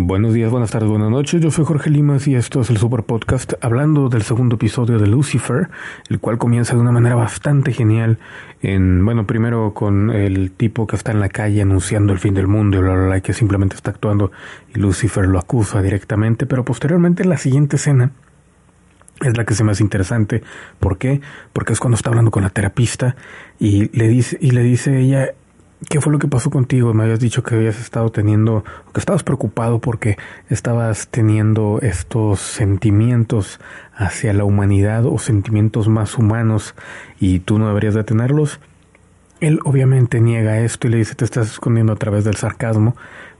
Buenos días, buenas tardes, buenas noches. Yo soy Jorge Limas y esto es el Super Podcast hablando del segundo episodio de Lucifer, el cual comienza de una manera bastante genial. En, bueno, primero con el tipo que está en la calle anunciando el fin del mundo y bla, bla, bla, que simplemente está actuando y Lucifer lo acusa directamente, pero posteriormente la siguiente escena es la que se me hace interesante. ¿Por qué? Porque es cuando está hablando con la terapista y le dice, y le dice ella, ¿Qué fue lo que pasó contigo? Me habías dicho que habías estado teniendo, que estabas preocupado porque estabas teniendo estos sentimientos hacia la humanidad o sentimientos más humanos y tú no deberías de tenerlos. Él obviamente niega esto y le dice te estás escondiendo a través del sarcasmo,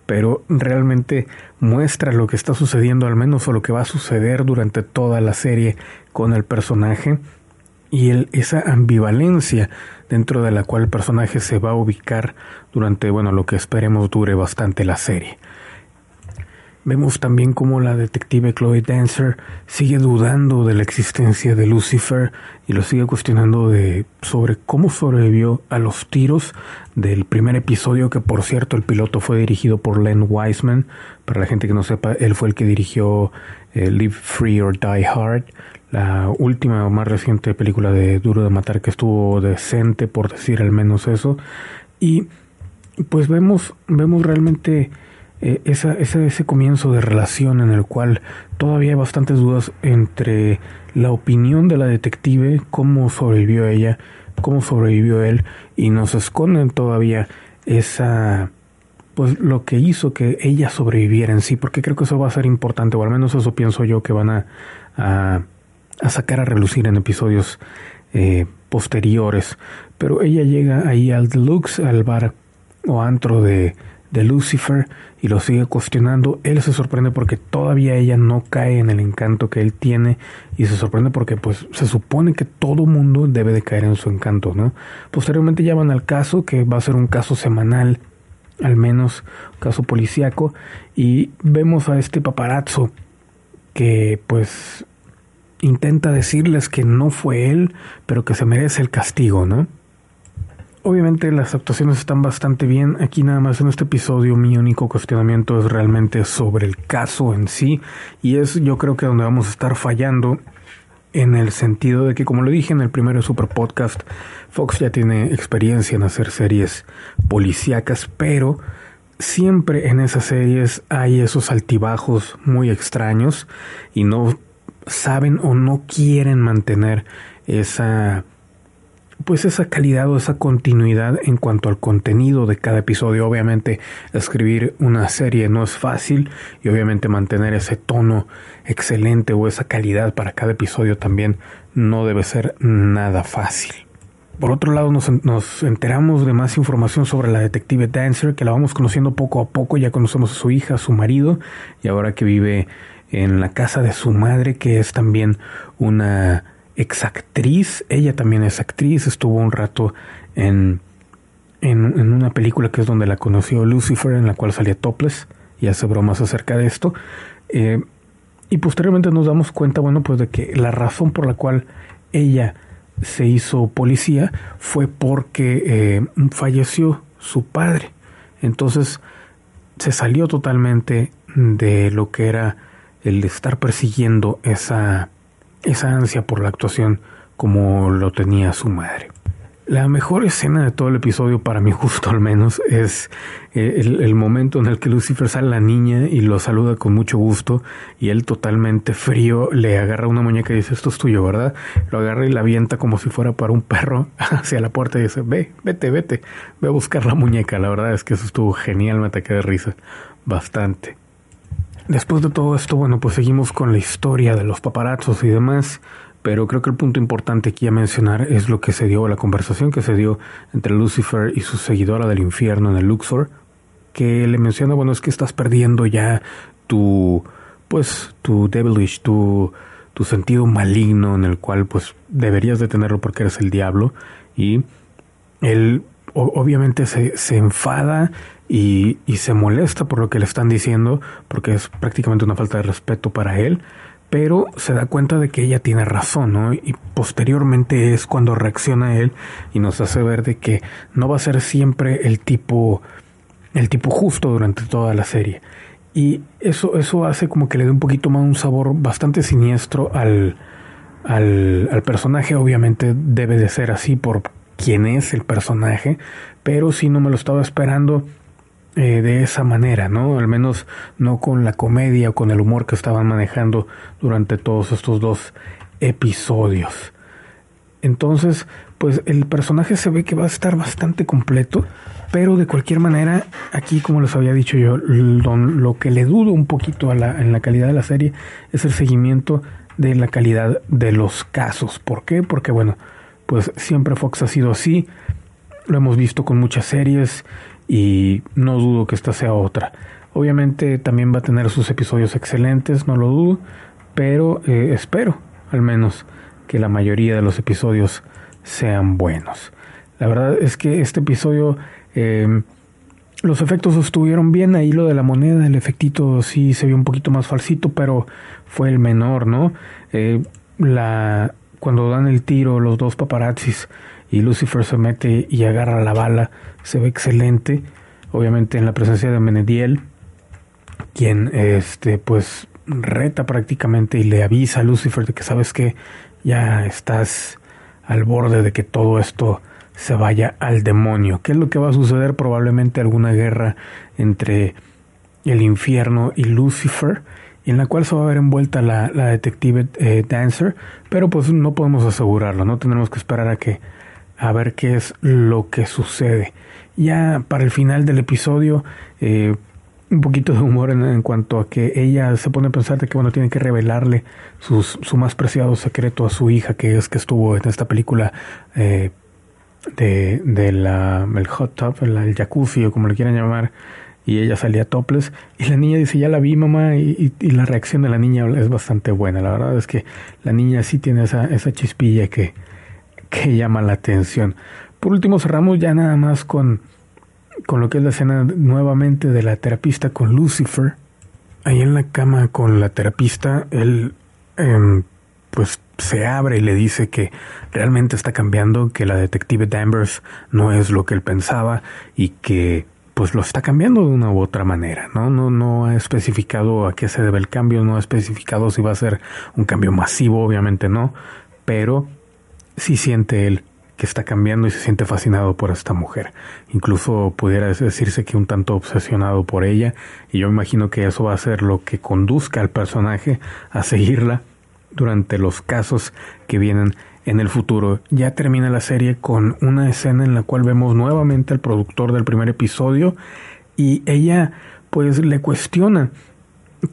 pero realmente muestra lo que está sucediendo al menos o lo que va a suceder durante toda la serie con el personaje y el, esa ambivalencia dentro de la cual el personaje se va a ubicar durante, bueno, lo que esperemos dure bastante la serie. Vemos también cómo la detective Chloe Dancer sigue dudando de la existencia de Lucifer y lo sigue cuestionando de sobre cómo sobrevivió a los tiros del primer episodio que por cierto el piloto fue dirigido por Len Wiseman. Para la gente que no sepa, él fue el que dirigió eh, Live Free or Die Hard, la última o más reciente película de Duro de Matar que estuvo decente, por decir al menos eso. Y pues vemos, vemos realmente eh, esa, ese comienzo de relación en el cual todavía hay bastantes dudas entre la opinión de la detective, cómo sobrevivió ella, cómo sobrevivió él, y nos esconden todavía esa pues lo que hizo que ella sobreviviera en sí, porque creo que eso va a ser importante, o al menos eso pienso yo que van a a sacar a relucir en episodios eh, posteriores. Pero ella llega ahí al Deluxe, al bar o antro de, de Lucifer y lo sigue cuestionando. Él se sorprende porque todavía ella no cae en el encanto que él tiene y se sorprende porque pues se supone que todo mundo debe de caer en su encanto, ¿no? Posteriormente llaman al caso que va a ser un caso semanal, al menos caso policíaco y vemos a este paparazzo que pues intenta decirles que no fue él, pero que se merece el castigo, ¿no? Obviamente las actuaciones están bastante bien. Aquí nada más en este episodio mi único cuestionamiento es realmente sobre el caso en sí y es yo creo que donde vamos a estar fallando en el sentido de que como lo dije en el primer super podcast, Fox ya tiene experiencia en hacer series policíacas, pero siempre en esas series hay esos altibajos muy extraños y no saben o no quieren mantener esa pues esa calidad o esa continuidad en cuanto al contenido de cada episodio. Obviamente escribir una serie no es fácil y obviamente mantener ese tono excelente o esa calidad para cada episodio también no debe ser nada fácil. Por otro lado, nos, nos, enteramos de más información sobre la detective Dancer, que la vamos conociendo poco a poco. Ya conocemos a su hija, a su marido, y ahora que vive en la casa de su madre, que es también una exactriz. Ella también es actriz, estuvo un rato en, en, una película que es donde la conoció Lucifer, en la cual salía Topless y hace bromas acerca de esto. Eh, y posteriormente nos damos cuenta, bueno, pues de que la razón por la cual ella se hizo policía fue porque eh, falleció su padre. Entonces se salió totalmente de lo que era el estar persiguiendo esa, esa ansia por la actuación como lo tenía su madre. La mejor escena de todo el episodio, para mi gusto al menos, es eh, el, momento en el que Lucifer sale a la niña y lo saluda con mucho gusto y él totalmente frío le agarra una muñeca y dice, esto es tuyo, ¿verdad? Lo agarra y la avienta como si fuera para un perro hacia la puerta y dice, ve, vete, vete, ve a buscar la muñeca. La verdad es que eso estuvo genial, me ataqué de risa bastante. Después de todo esto, bueno, pues seguimos con la historia de los paparazzos y demás, pero creo que el punto importante aquí a mencionar es lo que se dio, la conversación que se dio entre Lucifer y su seguidora del infierno en el Luxor, que le menciona, bueno, es que estás perdiendo ya tu, pues, tu devilish, tu, tu sentido maligno en el cual, pues, deberías de tenerlo porque eres el diablo, y él obviamente se, se enfada y, y, se molesta por lo que le están diciendo, porque es prácticamente una falta de respeto para él, pero se da cuenta de que ella tiene razón, ¿no? Y posteriormente es cuando reacciona él y nos hace ver de que no va a ser siempre el tipo, el tipo justo durante toda la serie. Y eso, eso hace como que le dé un poquito más un sabor bastante siniestro al, al, al personaje. Obviamente debe de ser así por quién es el personaje, pero si no me lo estaba esperando eh, de esa manera, ¿no? Al menos no con la comedia o con el humor que estaban manejando durante todos estos dos episodios. Entonces, pues el personaje se ve que va a estar bastante completo, pero de cualquier manera, aquí como les había dicho yo, lo, que le dudo un poquito a la, en la calidad de la serie es el seguimiento de la calidad de los casos. ¿Por qué? Porque bueno, pues siempre Fox ha sido así, lo hemos visto con muchas series y no dudo que esta sea otra. Obviamente también va a tener sus episodios excelentes, no lo dudo, pero eh, espero al menos que la mayoría de los episodios sean buenos. La verdad es que este episodio em, los efectos estuvieron bien, ahí lo de la moneda, el efectito sí se vio un poquito más falsito, pero fue el menor, ¿no? Eh, la, cuando dan el tiro los dos paparazzis y Lucifer se mete y agarra la bala, se ve excelente, obviamente en la presencia de Menediel, quien este pues reta prácticamente y le avisa a Lucifer de que sabes que ya estás al borde de que todo esto se vaya al demonio. ¿Qué es lo que va a suceder? Probablemente alguna guerra entre el infierno y Lucifer, en la cual se va a ver envuelta la, detective eh, Dancer, pero pues no podemos asegurarlo, no tenemos que esperar a que a ver qué es lo que sucede. Ya para el final del episodio, eh, un poquito de humor en, cuanto a que ella se pone a pensar de que bueno tiene que revelarle su más preciado secreto a su hija, que es que estuvo en esta película eh, de, de la, el hot tub, el jacuzzi o como le quieran llamar, y ella salía topless y la niña dice ya la vi mamá y, la reacción de la niña es bastante buena la verdad es que la niña sí tiene esa, esa chispilla que, que llama la atención. Por último, cerramos ya nada más con, con lo que es la escena nuevamente de la terapista con Lucifer. Ahí en la cama con la terapista, él em, pues se abre y le dice que realmente está cambiando, que la detective Danvers no es lo que él pensaba y que pues lo está cambiando de una u otra manera, ¿no? No, no ha especificado a qué se debe el cambio, no ha especificado si va a ser un cambio masivo, obviamente no, pero sí siente él que está cambiando y se siente fascinado por esta mujer. Incluso pudiera decirse que un tanto obsesionado por ella y yo imagino que eso va a ser lo que conduzca al personaje a seguirla durante los casos que vienen en el futuro. Ya termina la serie con una escena en la cual vemos nuevamente al productor del primer episodio y ella pues le cuestiona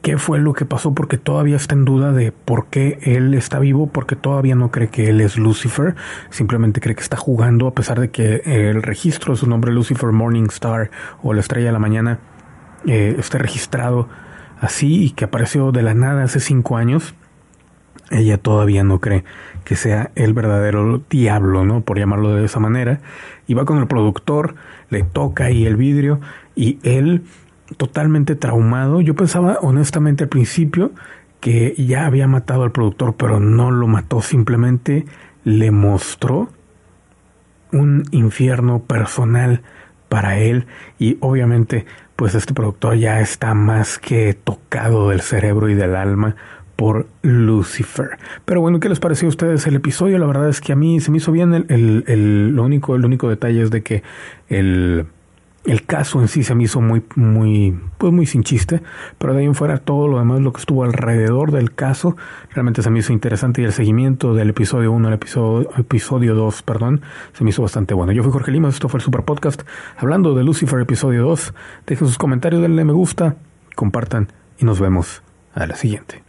qué fue lo que pasó porque todavía está en duda de por qué él está vivo, porque todavía no cree que él es Lucifer, simplemente cree que está jugando a pesar de que el registro de su nombre Lucifer Morningstar o la estrella de la mañana eh, esté registrado así y que apareció de la nada hace cinco años. Ella todavía no cree que sea el verdadero diablo, ¿no? Por llamarlo de esa manera. Y va con el productor, le toca ahí el vidrio y él totalmente traumado. Yo pensaba honestamente al principio que ya había matado al productor, pero no lo mató, simplemente le mostró un infierno personal para él y obviamente pues este productor ya está más que tocado del cerebro y del alma por Lucifer. Pero bueno, ¿qué les pareció a ustedes el episodio? La verdad es que a mí se me hizo bien el, el, el lo único, el único detalle es de que el el caso en sí se me hizo muy, muy, pues muy sin chiste, pero de ahí en fuera todo lo demás, lo que estuvo alrededor del caso, realmente se me hizo interesante y el seguimiento del episodio 1 al episodio, episodio 2, perdón, se me hizo bastante bueno. Yo fui Jorge Lima, esto fue el Super Podcast, hablando de Lucifer episodio 2. Dejen sus comentarios, denle me gusta, compartan y nos vemos a la siguiente.